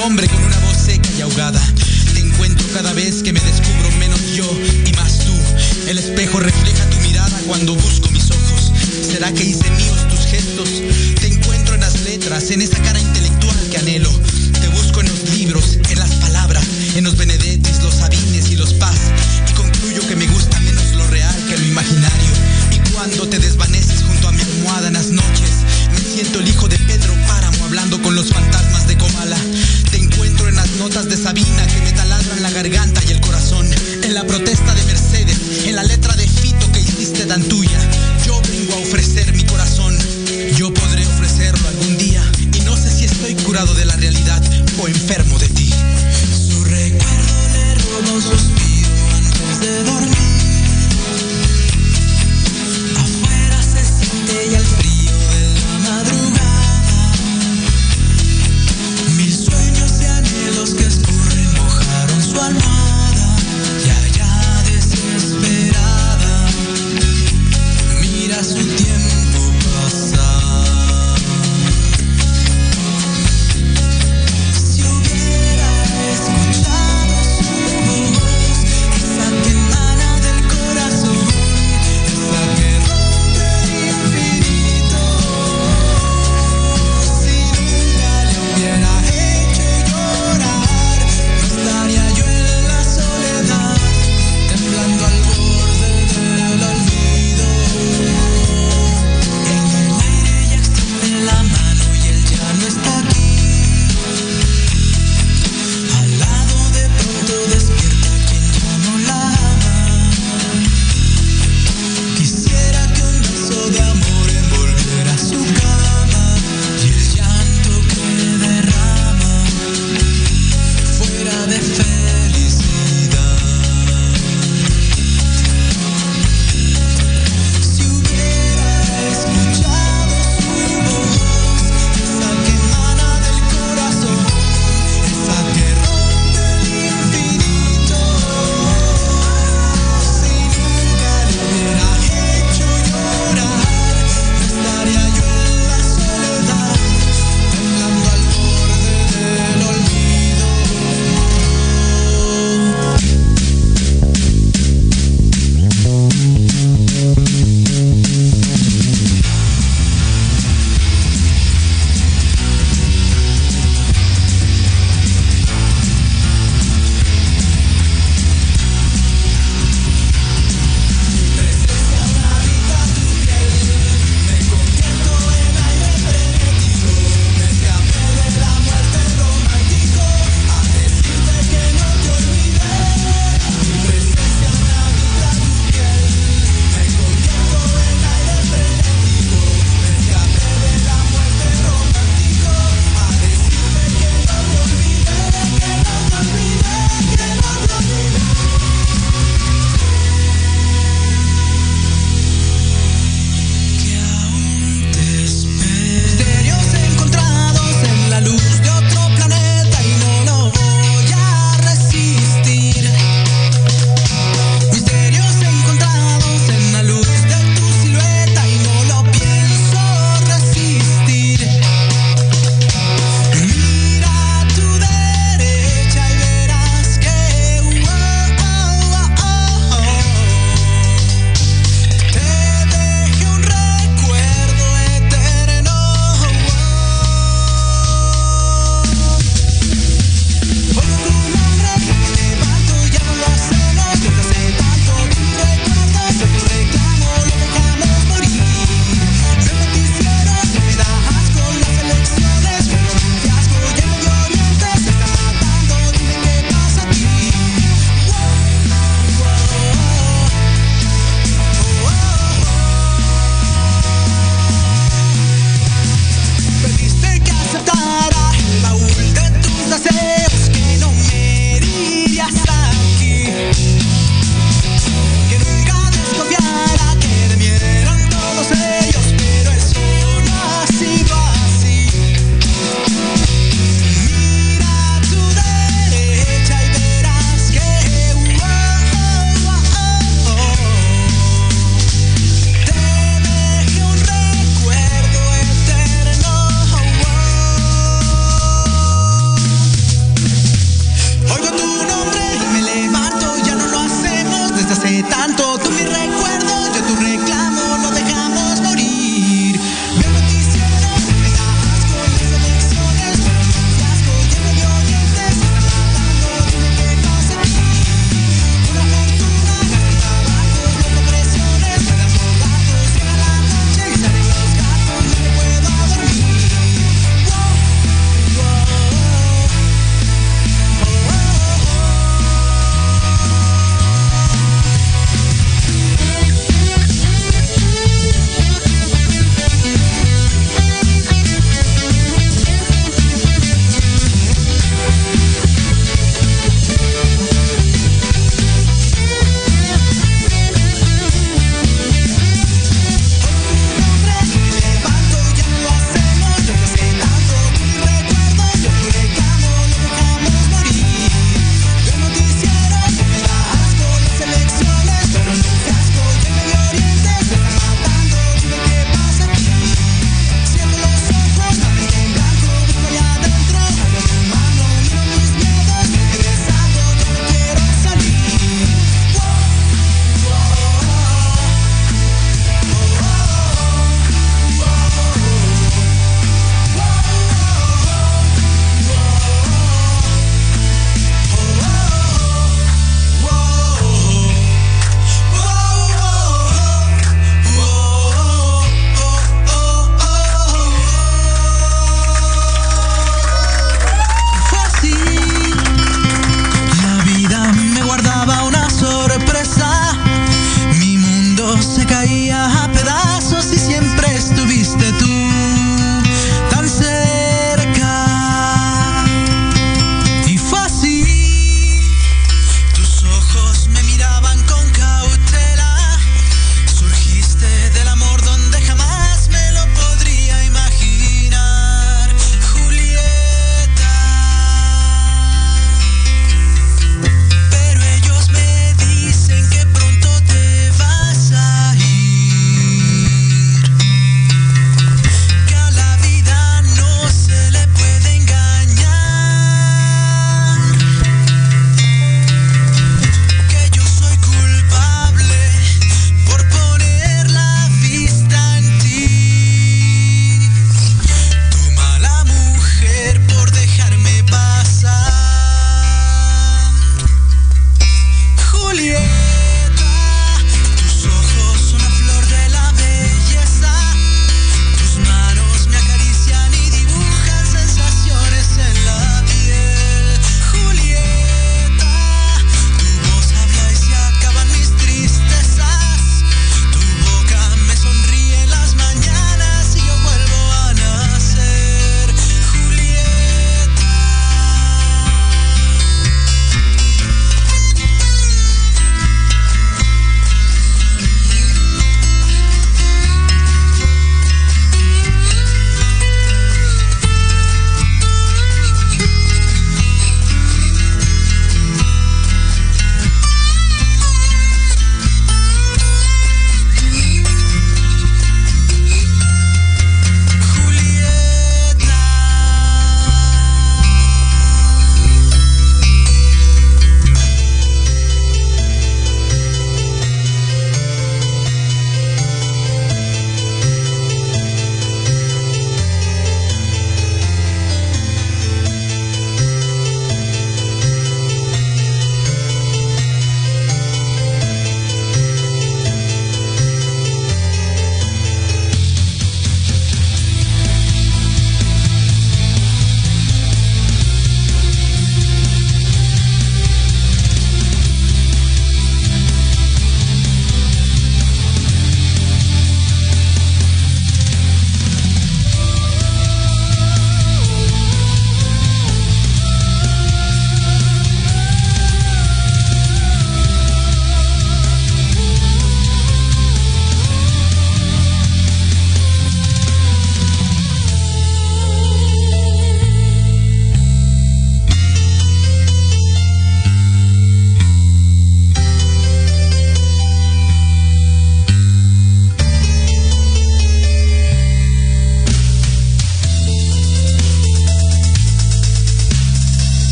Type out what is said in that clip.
nombre